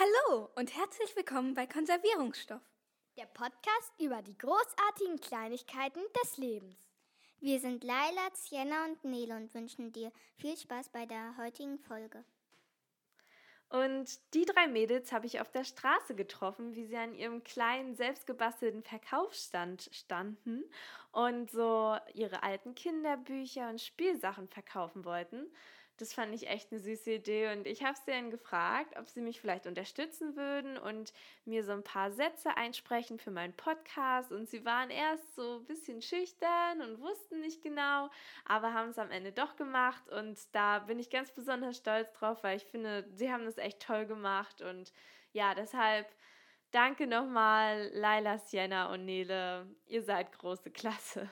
Hallo und herzlich willkommen bei Konservierungsstoff. Der Podcast über die großartigen Kleinigkeiten des Lebens. Wir sind Laila, Sienna und Nele und wünschen dir viel Spaß bei der heutigen Folge. Und die drei Mädels habe ich auf der Straße getroffen, wie sie an ihrem kleinen, selbstgebastelten Verkaufsstand standen und so ihre alten Kinderbücher und Spielsachen verkaufen wollten. Das fand ich echt eine süße Idee und ich habe sie dann gefragt, ob sie mich vielleicht unterstützen würden und mir so ein paar Sätze einsprechen für meinen Podcast. Und sie waren erst so ein bisschen schüchtern und wussten nicht genau, aber haben es am Ende doch gemacht und da bin ich ganz besonders stolz drauf, weil ich finde, sie haben das echt toll gemacht und ja, deshalb danke nochmal Laila, Sienna und Nele. Ihr seid große Klasse.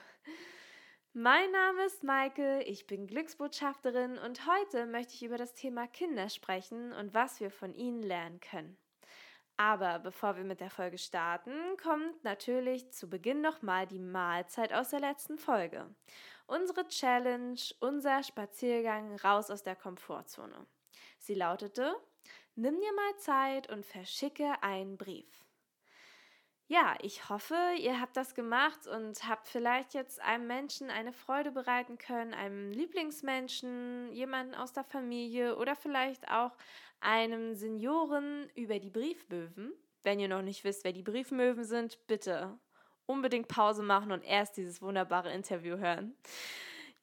Mein Name ist Maike, ich bin Glücksbotschafterin und heute möchte ich über das Thema Kinder sprechen und was wir von ihnen lernen können. Aber bevor wir mit der Folge starten, kommt natürlich zu Beginn nochmal die Mahlzeit aus der letzten Folge. Unsere Challenge, unser Spaziergang raus aus der Komfortzone. Sie lautete, nimm dir mal Zeit und verschicke einen Brief. Ja, ich hoffe, ihr habt das gemacht und habt vielleicht jetzt einem Menschen eine Freude bereiten können, einem Lieblingsmenschen, jemanden aus der Familie oder vielleicht auch einem Senioren über die Briefmöwen. Wenn ihr noch nicht wisst, wer die Briefmöwen sind, bitte unbedingt Pause machen und erst dieses wunderbare Interview hören.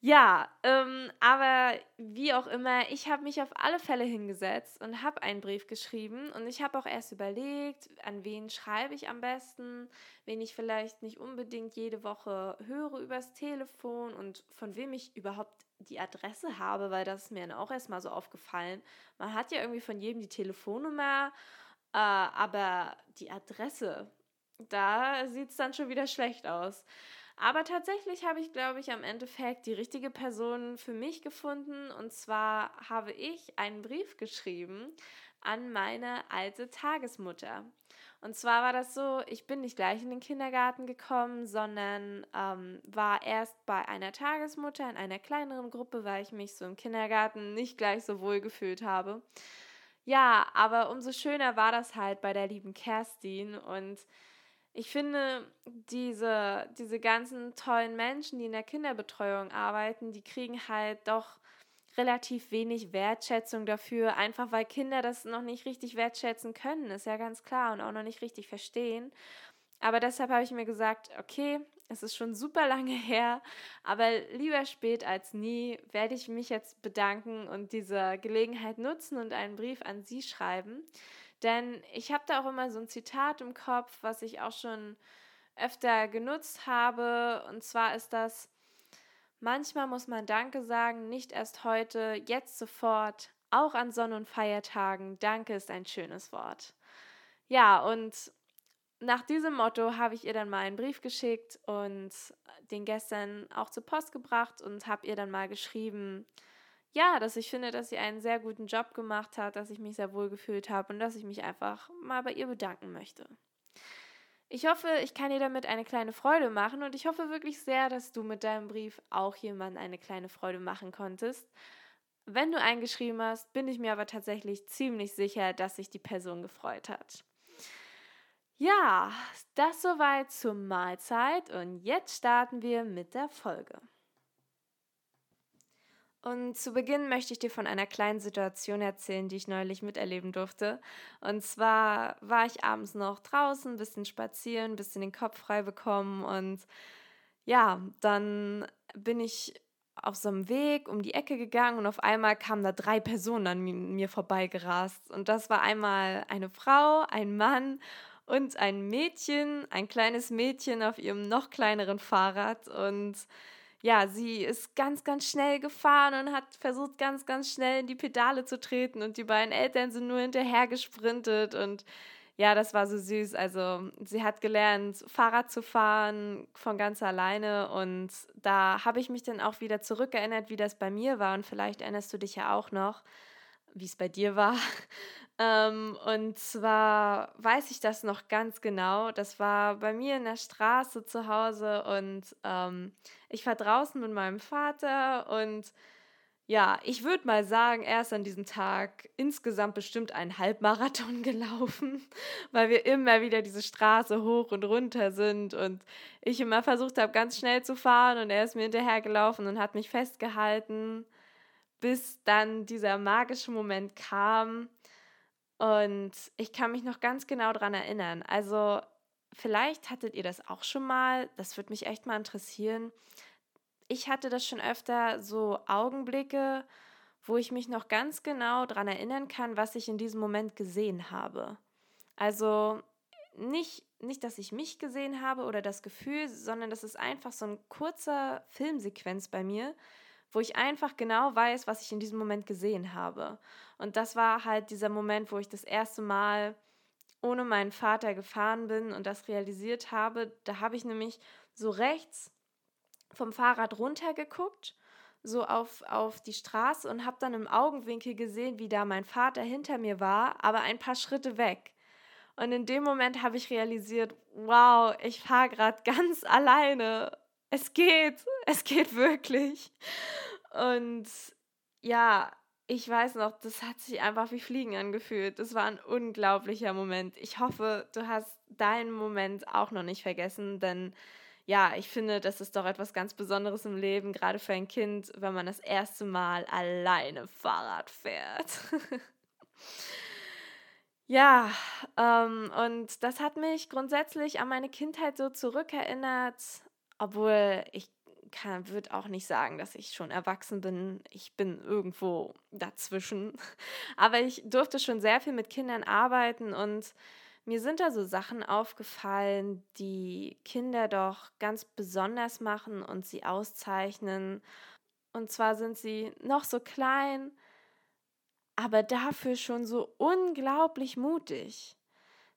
Ja, ähm, aber wie auch immer, ich habe mich auf alle Fälle hingesetzt und habe einen Brief geschrieben und ich habe auch erst überlegt, an wen schreibe ich am besten, wen ich vielleicht nicht unbedingt jede Woche höre übers Telefon und von wem ich überhaupt die Adresse habe, weil das ist mir dann auch erstmal so aufgefallen. Man hat ja irgendwie von jedem die Telefonnummer, äh, aber die Adresse, da sieht es dann schon wieder schlecht aus. Aber tatsächlich habe ich, glaube ich, am Endeffekt die richtige Person für mich gefunden. Und zwar habe ich einen Brief geschrieben an meine alte Tagesmutter. Und zwar war das so, ich bin nicht gleich in den Kindergarten gekommen, sondern ähm, war erst bei einer Tagesmutter in einer kleineren Gruppe, weil ich mich so im Kindergarten nicht gleich so wohl gefühlt habe. Ja, aber umso schöner war das halt bei der lieben Kerstin und ich finde, diese, diese ganzen tollen Menschen, die in der Kinderbetreuung arbeiten, die kriegen halt doch relativ wenig Wertschätzung dafür, einfach weil Kinder das noch nicht richtig wertschätzen können, ist ja ganz klar und auch noch nicht richtig verstehen. Aber deshalb habe ich mir gesagt, okay, es ist schon super lange her, aber lieber spät als nie werde ich mich jetzt bedanken und diese Gelegenheit nutzen und einen Brief an Sie schreiben. Denn ich habe da auch immer so ein Zitat im Kopf, was ich auch schon öfter genutzt habe. Und zwar ist das, manchmal muss man Danke sagen, nicht erst heute, jetzt sofort, auch an Sonn- und Feiertagen. Danke ist ein schönes Wort. Ja, und nach diesem Motto habe ich ihr dann mal einen Brief geschickt und den gestern auch zur Post gebracht und habe ihr dann mal geschrieben, ja, dass ich finde, dass sie einen sehr guten Job gemacht hat, dass ich mich sehr wohl gefühlt habe und dass ich mich einfach mal bei ihr bedanken möchte. Ich hoffe, ich kann dir damit eine kleine Freude machen und ich hoffe wirklich sehr, dass du mit deinem Brief auch jemandem eine kleine Freude machen konntest. Wenn du eingeschrieben hast, bin ich mir aber tatsächlich ziemlich sicher, dass sich die Person gefreut hat. Ja, das soweit zur Mahlzeit und jetzt starten wir mit der Folge. Und zu Beginn möchte ich dir von einer kleinen Situation erzählen, die ich neulich miterleben durfte. Und zwar war ich abends noch draußen, ein bisschen spazieren, ein bisschen den Kopf frei bekommen. Und ja, dann bin ich auf so einem Weg um die Ecke gegangen und auf einmal kamen da drei Personen an mir vorbeigerast. Und das war einmal eine Frau, ein Mann und ein Mädchen, ein kleines Mädchen auf ihrem noch kleineren Fahrrad. Und ja, sie ist ganz, ganz schnell gefahren und hat versucht, ganz, ganz schnell in die Pedale zu treten und die beiden Eltern sind nur hinterher gesprintet und ja, das war so süß. Also sie hat gelernt, Fahrrad zu fahren von ganz alleine und da habe ich mich dann auch wieder zurückerinnert, wie das bei mir war und vielleicht erinnerst du dich ja auch noch, wie es bei dir war. Ähm, und zwar weiß ich das noch ganz genau. Das war bei mir in der Straße zu Hause und ähm, ich war draußen mit meinem Vater und ja, ich würde mal sagen, er ist an diesem Tag insgesamt bestimmt einen Halbmarathon gelaufen, weil wir immer wieder diese Straße hoch und runter sind und ich immer versucht habe, ganz schnell zu fahren und er ist mir hinterhergelaufen und hat mich festgehalten, bis dann dieser magische Moment kam und ich kann mich noch ganz genau daran erinnern. Also vielleicht hattet ihr das auch schon mal, das würde mich echt mal interessieren ich hatte das schon öfter, so Augenblicke, wo ich mich noch ganz genau daran erinnern kann, was ich in diesem Moment gesehen habe. Also nicht, nicht, dass ich mich gesehen habe oder das Gefühl, sondern das ist einfach so ein kurzer Filmsequenz bei mir, wo ich einfach genau weiß, was ich in diesem Moment gesehen habe. Und das war halt dieser Moment, wo ich das erste Mal ohne meinen Vater gefahren bin und das realisiert habe. Da habe ich nämlich so rechts vom Fahrrad runtergeguckt, so auf, auf die Straße und habe dann im Augenwinkel gesehen, wie da mein Vater hinter mir war, aber ein paar Schritte weg. Und in dem Moment habe ich realisiert, wow, ich fahre gerade ganz alleine. Es geht, es geht wirklich. Und ja, ich weiß noch, das hat sich einfach wie Fliegen angefühlt. Das war ein unglaublicher Moment. Ich hoffe, du hast deinen Moment auch noch nicht vergessen, denn ja, ich finde, das ist doch etwas ganz Besonderes im Leben, gerade für ein Kind, wenn man das erste Mal alleine Fahrrad fährt. ja, ähm, und das hat mich grundsätzlich an meine Kindheit so zurückerinnert, obwohl ich würde auch nicht sagen, dass ich schon erwachsen bin. Ich bin irgendwo dazwischen. Aber ich durfte schon sehr viel mit Kindern arbeiten und mir sind da so Sachen aufgefallen, die Kinder doch ganz besonders machen und sie auszeichnen. Und zwar sind sie noch so klein, aber dafür schon so unglaublich mutig.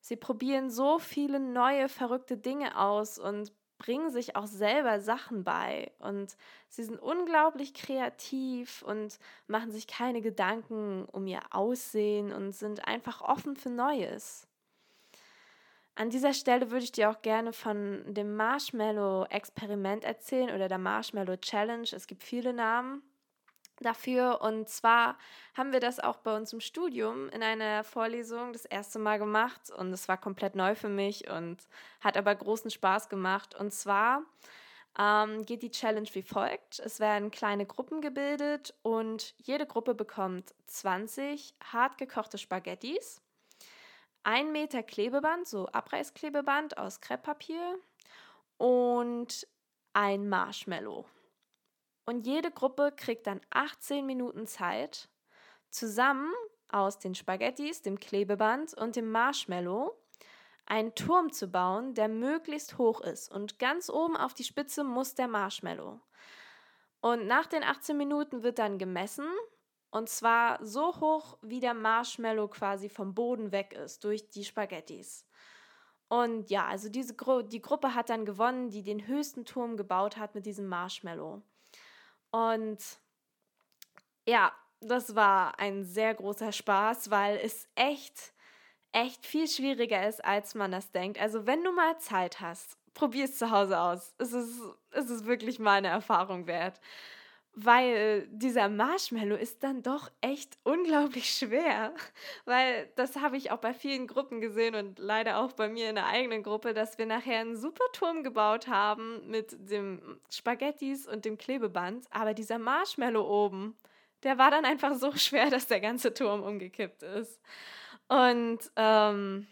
Sie probieren so viele neue, verrückte Dinge aus und bringen sich auch selber Sachen bei. Und sie sind unglaublich kreativ und machen sich keine Gedanken um ihr Aussehen und sind einfach offen für Neues. An dieser Stelle würde ich dir auch gerne von dem Marshmallow-Experiment erzählen oder der Marshmallow Challenge. Es gibt viele Namen dafür. Und zwar haben wir das auch bei uns im Studium in einer Vorlesung das erste Mal gemacht. Und es war komplett neu für mich und hat aber großen Spaß gemacht. Und zwar ähm, geht die Challenge wie folgt. Es werden kleine Gruppen gebildet und jede Gruppe bekommt 20 hart gekochte Spaghettis ein Meter Klebeband, so Abreißklebeband aus Krepppapier und ein Marshmallow. Und jede Gruppe kriegt dann 18 Minuten Zeit, zusammen aus den Spaghettis, dem Klebeband und dem Marshmallow einen Turm zu bauen, der möglichst hoch ist. Und ganz oben auf die Spitze muss der Marshmallow. Und nach den 18 Minuten wird dann gemessen, und zwar so hoch, wie der Marshmallow quasi vom Boden weg ist durch die Spaghettis. Und ja, also diese Gru die Gruppe hat dann gewonnen, die den höchsten Turm gebaut hat mit diesem Marshmallow. Und ja, das war ein sehr großer Spaß, weil es echt, echt viel schwieriger ist, als man das denkt. Also wenn du mal Zeit hast, probier es zu Hause aus. Es ist, es ist wirklich meine Erfahrung wert weil dieser Marshmallow ist dann doch echt unglaublich schwer, weil das habe ich auch bei vielen Gruppen gesehen und leider auch bei mir in der eigenen Gruppe, dass wir nachher einen super Turm gebaut haben mit dem Spaghettis und dem Klebeband, aber dieser Marshmallow oben, der war dann einfach so schwer, dass der ganze Turm umgekippt ist. Und ähm,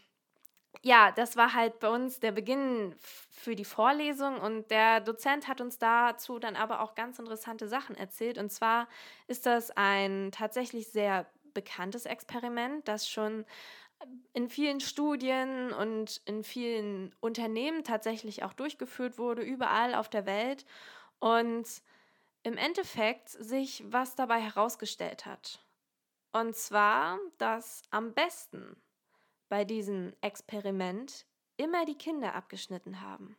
ja, das war halt bei uns der Beginn für die Vorlesung und der Dozent hat uns dazu dann aber auch ganz interessante Sachen erzählt. Und zwar ist das ein tatsächlich sehr bekanntes Experiment, das schon in vielen Studien und in vielen Unternehmen tatsächlich auch durchgeführt wurde, überall auf der Welt. Und im Endeffekt sich was dabei herausgestellt hat. Und zwar, dass am besten bei diesem Experiment immer die Kinder abgeschnitten haben.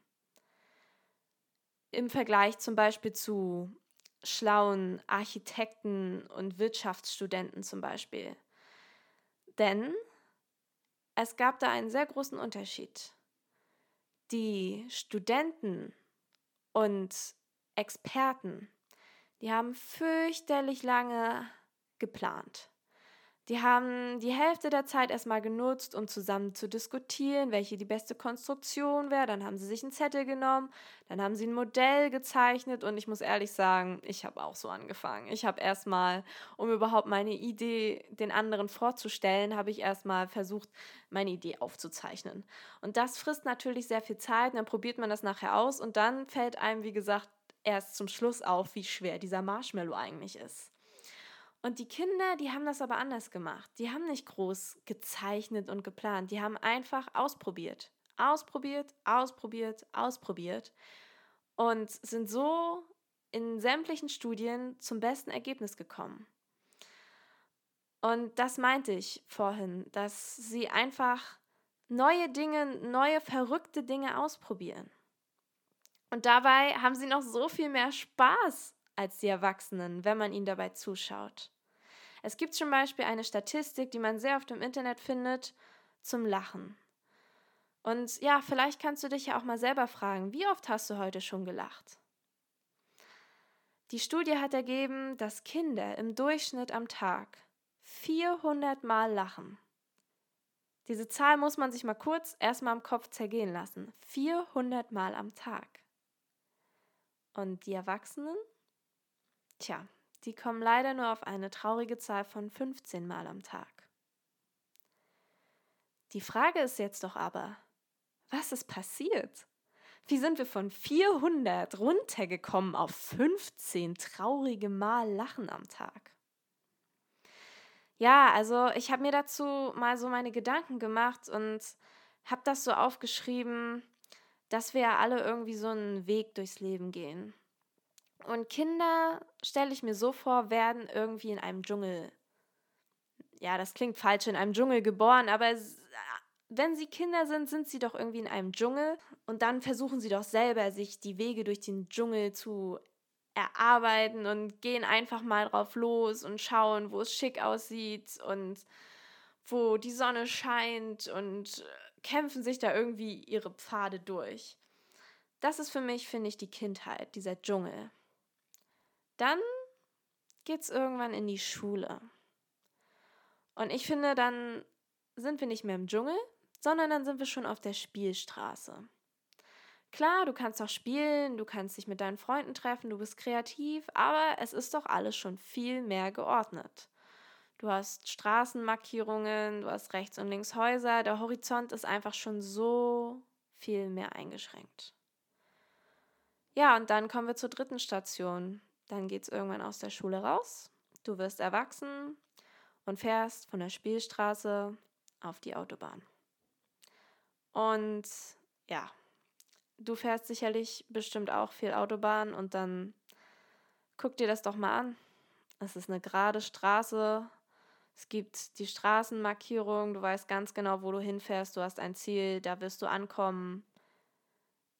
Im Vergleich zum Beispiel zu schlauen Architekten und Wirtschaftsstudenten zum Beispiel. Denn es gab da einen sehr großen Unterschied. Die Studenten und Experten, Die haben fürchterlich lange geplant. Die haben die Hälfte der Zeit erstmal genutzt, um zusammen zu diskutieren, welche die beste Konstruktion wäre. Dann haben sie sich einen Zettel genommen, dann haben sie ein Modell gezeichnet und ich muss ehrlich sagen, ich habe auch so angefangen. Ich habe erstmal, um überhaupt meine Idee den anderen vorzustellen, habe ich erstmal versucht, meine Idee aufzuzeichnen. Und das frisst natürlich sehr viel Zeit, dann probiert man das nachher aus und dann fällt einem, wie gesagt, erst zum Schluss auf, wie schwer dieser Marshmallow eigentlich ist. Und die Kinder, die haben das aber anders gemacht. Die haben nicht groß gezeichnet und geplant. Die haben einfach ausprobiert. Ausprobiert, ausprobiert, ausprobiert. Und sind so in sämtlichen Studien zum besten Ergebnis gekommen. Und das meinte ich vorhin, dass sie einfach neue Dinge, neue verrückte Dinge ausprobieren. Und dabei haben sie noch so viel mehr Spaß als die Erwachsenen, wenn man ihnen dabei zuschaut. Es gibt zum Beispiel eine Statistik, die man sehr oft im Internet findet, zum Lachen. Und ja, vielleicht kannst du dich ja auch mal selber fragen, wie oft hast du heute schon gelacht? Die Studie hat ergeben, dass Kinder im Durchschnitt am Tag 400 Mal lachen. Diese Zahl muss man sich mal kurz erstmal im Kopf zergehen lassen. 400 Mal am Tag. Und die Erwachsenen? Tja, die kommen leider nur auf eine traurige Zahl von 15 Mal am Tag. Die Frage ist jetzt doch aber, was ist passiert? Wie sind wir von 400 runtergekommen auf 15 traurige Mal Lachen am Tag? Ja, also ich habe mir dazu mal so meine Gedanken gemacht und habe das so aufgeschrieben, dass wir ja alle irgendwie so einen Weg durchs Leben gehen. Und Kinder, stelle ich mir so vor, werden irgendwie in einem Dschungel. Ja, das klingt falsch, in einem Dschungel geboren, aber wenn sie Kinder sind, sind sie doch irgendwie in einem Dschungel. Und dann versuchen sie doch selber, sich die Wege durch den Dschungel zu erarbeiten und gehen einfach mal drauf los und schauen, wo es schick aussieht und wo die Sonne scheint und kämpfen sich da irgendwie ihre Pfade durch. Das ist für mich, finde ich, die Kindheit, dieser Dschungel. Dann geht es irgendwann in die Schule. Und ich finde, dann sind wir nicht mehr im Dschungel, sondern dann sind wir schon auf der Spielstraße. Klar, du kannst auch spielen, du kannst dich mit deinen Freunden treffen, du bist kreativ, aber es ist doch alles schon viel mehr geordnet. Du hast Straßenmarkierungen, du hast rechts und links Häuser, der Horizont ist einfach schon so viel mehr eingeschränkt. Ja, und dann kommen wir zur dritten Station. Dann geht es irgendwann aus der Schule raus. Du wirst erwachsen und fährst von der Spielstraße auf die Autobahn. Und ja, du fährst sicherlich bestimmt auch viel Autobahn und dann guck dir das doch mal an. Es ist eine gerade Straße. Es gibt die Straßenmarkierung. Du weißt ganz genau, wo du hinfährst. Du hast ein Ziel. Da wirst du ankommen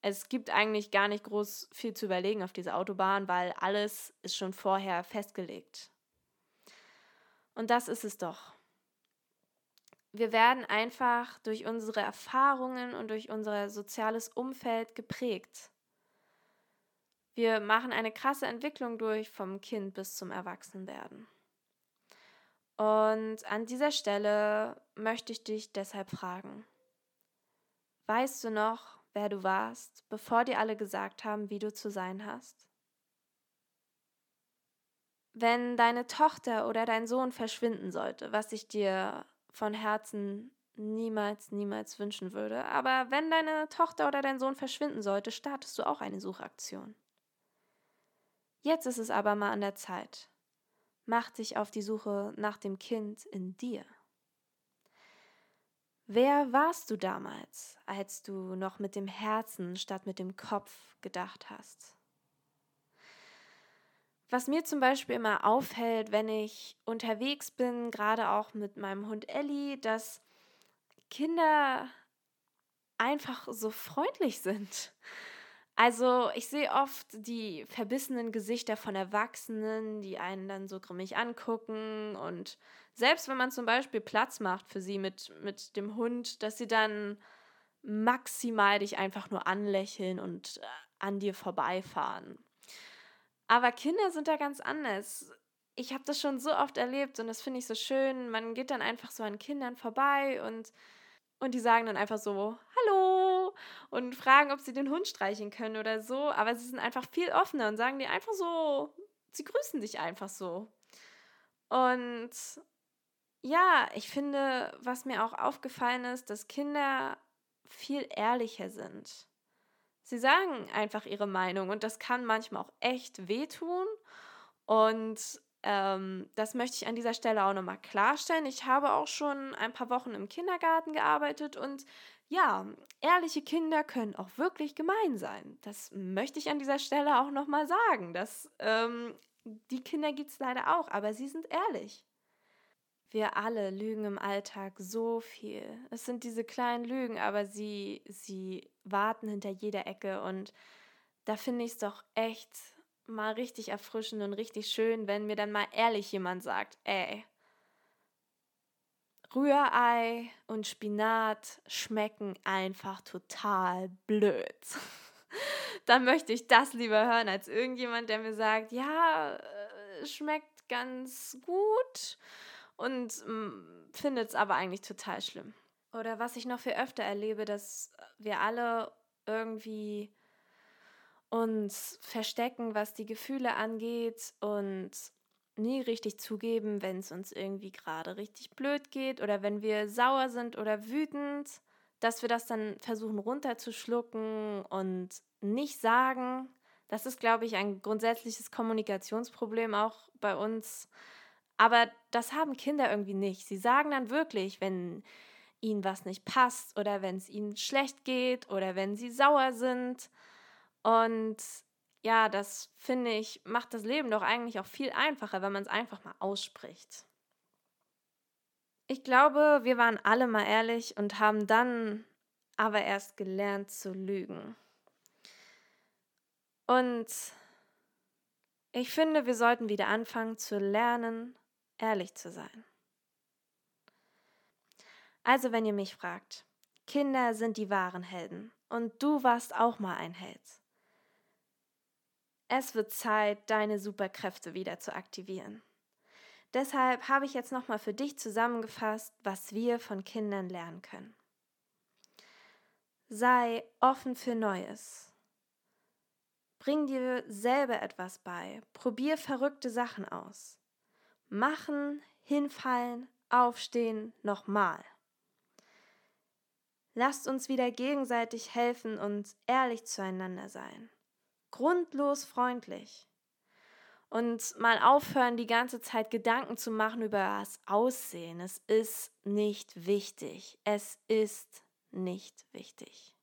es gibt eigentlich gar nicht groß viel zu überlegen auf dieser Autobahn, weil alles ist schon vorher festgelegt. Und das ist es doch. Wir werden einfach durch unsere Erfahrungen und durch unser soziales Umfeld geprägt. Wir machen eine krasse Entwicklung durch vom Kind bis zum Erwachsenwerden. Und an dieser Stelle möchte ich dich deshalb fragen, weißt du noch, wer du warst, bevor dir alle gesagt haben, wie du zu sein hast? Wenn deine Tochter oder dein Sohn verschwinden sollte, was ich dir von Herzen niemals, niemals wünschen würde, aber wenn deine Tochter oder dein Sohn verschwinden sollte, startest du auch eine Suchaktion. Jetzt ist es aber mal an der Zeit. Mach dich auf die Suche nach dem Kind in dir. Wer warst du damals, als du noch mit dem Herzen statt mit dem Kopf gedacht hast? Was mir zum Beispiel immer auffällt, wenn ich unterwegs bin, gerade auch mit meinem Hund Ellie, dass Kinder einfach so freundlich sind. Also ich sehe oft die verbissenen Gesichter von Erwachsenen, die einen dann so grimmig angucken und selbst wenn man zum Beispiel Platz macht für sie mit, mit dem Hund, dass sie dann maximal dich einfach nur anlächeln und äh, an dir vorbeifahren. Aber Kinder sind da ganz anders. Ich habe das schon so oft erlebt und das finde ich so schön. Man geht dann einfach so an Kindern vorbei und, und die sagen dann einfach so, hallo und fragen, ob sie den Hund streichen können oder so. Aber sie sind einfach viel offener und sagen dir einfach so, sie grüßen dich einfach so. Und ja, ich finde, was mir auch aufgefallen ist, dass Kinder viel ehrlicher sind. Sie sagen einfach ihre Meinung und das kann manchmal auch echt wehtun. Und ähm, das möchte ich an dieser Stelle auch nochmal klarstellen. Ich habe auch schon ein paar Wochen im Kindergarten gearbeitet und ja, ehrliche Kinder können auch wirklich gemein sein. Das möchte ich an dieser Stelle auch nochmal sagen. Das, ähm, die Kinder gibt es leider auch, aber sie sind ehrlich. Wir alle lügen im Alltag so viel. Es sind diese kleinen Lügen, aber sie, sie warten hinter jeder Ecke und da finde ich es doch echt mal richtig erfrischend und richtig schön, wenn mir dann mal ehrlich jemand sagt, ey, Rührei und Spinat schmecken einfach total blöd. dann möchte ich das lieber hören als irgendjemand, der mir sagt, ja, äh, schmeckt ganz gut und mm, findet es aber eigentlich total schlimm. Oder was ich noch viel öfter erlebe, dass wir alle irgendwie uns verstecken, was die Gefühle angeht und nie richtig zugeben, wenn es uns irgendwie gerade richtig blöd geht oder wenn wir sauer sind oder wütend, dass wir das dann versuchen runterzuschlucken und nicht sagen. Das ist, glaube ich, ein grundsätzliches Kommunikationsproblem auch bei uns. Aber das haben Kinder irgendwie nicht. Sie sagen dann wirklich, wenn ihnen was nicht passt oder wenn es ihnen schlecht geht oder wenn sie sauer sind. Und ja, das finde ich, macht das Leben doch eigentlich auch viel einfacher, wenn man es einfach mal ausspricht. Ich glaube, wir waren alle mal ehrlich und haben dann aber erst gelernt zu lügen. Und ich finde, wir sollten wieder anfangen zu lernen, ehrlich zu sein. Also wenn ihr mich fragt, Kinder sind die wahren Helden und du warst auch mal ein Held. Es wird Zeit, deine Superkräfte wieder zu aktivieren. Deshalb habe ich jetzt nochmal für dich zusammengefasst, was wir von Kindern lernen können. Sei offen für Neues. Bring dir selber etwas bei. Probier verrückte Sachen aus. Machen, hinfallen, aufstehen, nochmal. Lasst uns wieder gegenseitig helfen und ehrlich zueinander sein. Grundlos freundlich. Und mal aufhören, die ganze Zeit Gedanken zu machen über das Aussehen. Es ist nicht wichtig. Es ist nicht wichtig.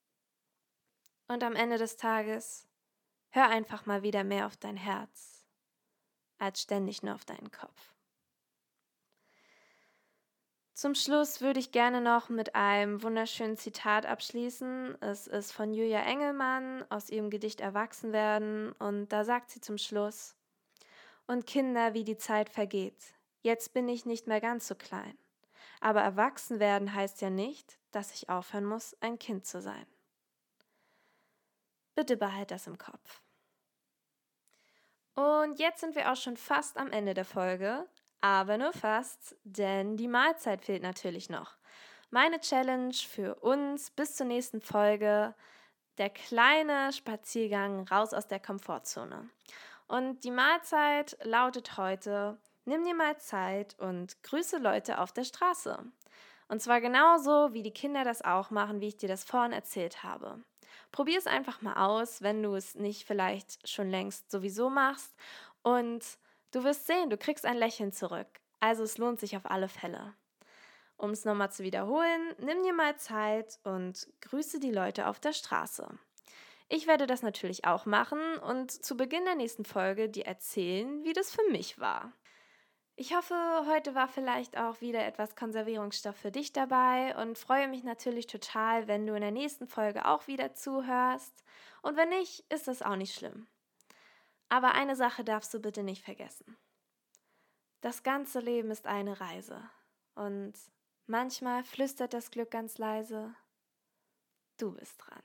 Und am Ende des Tages hör einfach mal wieder mehr auf dein Herz, als ständig nur auf deinen Kopf. Zum Schluss würde ich gerne noch mit einem wunderschönen Zitat abschließen. Es ist von Julia Engelmann aus ihrem Gedicht Erwachsenwerden und da sagt sie zum Schluss: Und Kinder, wie die Zeit vergeht. Jetzt bin ich nicht mehr ganz so klein. Aber erwachsen werden heißt ja nicht, dass ich aufhören muss, ein Kind zu sein. Bitte behalt das im Kopf. Und jetzt sind wir auch schon fast am Ende der Folge aber nur fast, denn die Mahlzeit fehlt natürlich noch. Meine Challenge für uns bis zur nächsten Folge, der kleine Spaziergang raus aus der Komfortzone. Und die Mahlzeit lautet heute, nimm dir mal Zeit und grüße Leute auf der Straße. Und zwar genauso, wie die Kinder das auch machen, wie ich dir das vorhin erzählt habe. Probier es einfach mal aus, wenn du es nicht vielleicht schon längst sowieso machst. Und Du wirst sehen, du kriegst ein Lächeln zurück. Also es lohnt sich auf alle Fälle. Um es nochmal zu wiederholen, nimm dir mal Zeit und grüße die Leute auf der Straße. Ich werde das natürlich auch machen und zu Beginn der nächsten Folge dir erzählen, wie das für mich war. Ich hoffe, heute war vielleicht auch wieder etwas Konservierungsstoff für dich dabei und freue mich natürlich total, wenn du in der nächsten Folge auch wieder zuhörst. Und wenn nicht, ist das auch nicht schlimm. Aber eine Sache darfst du bitte nicht vergessen. Das ganze Leben ist eine Reise und manchmal flüstert das Glück ganz leise, du bist dran.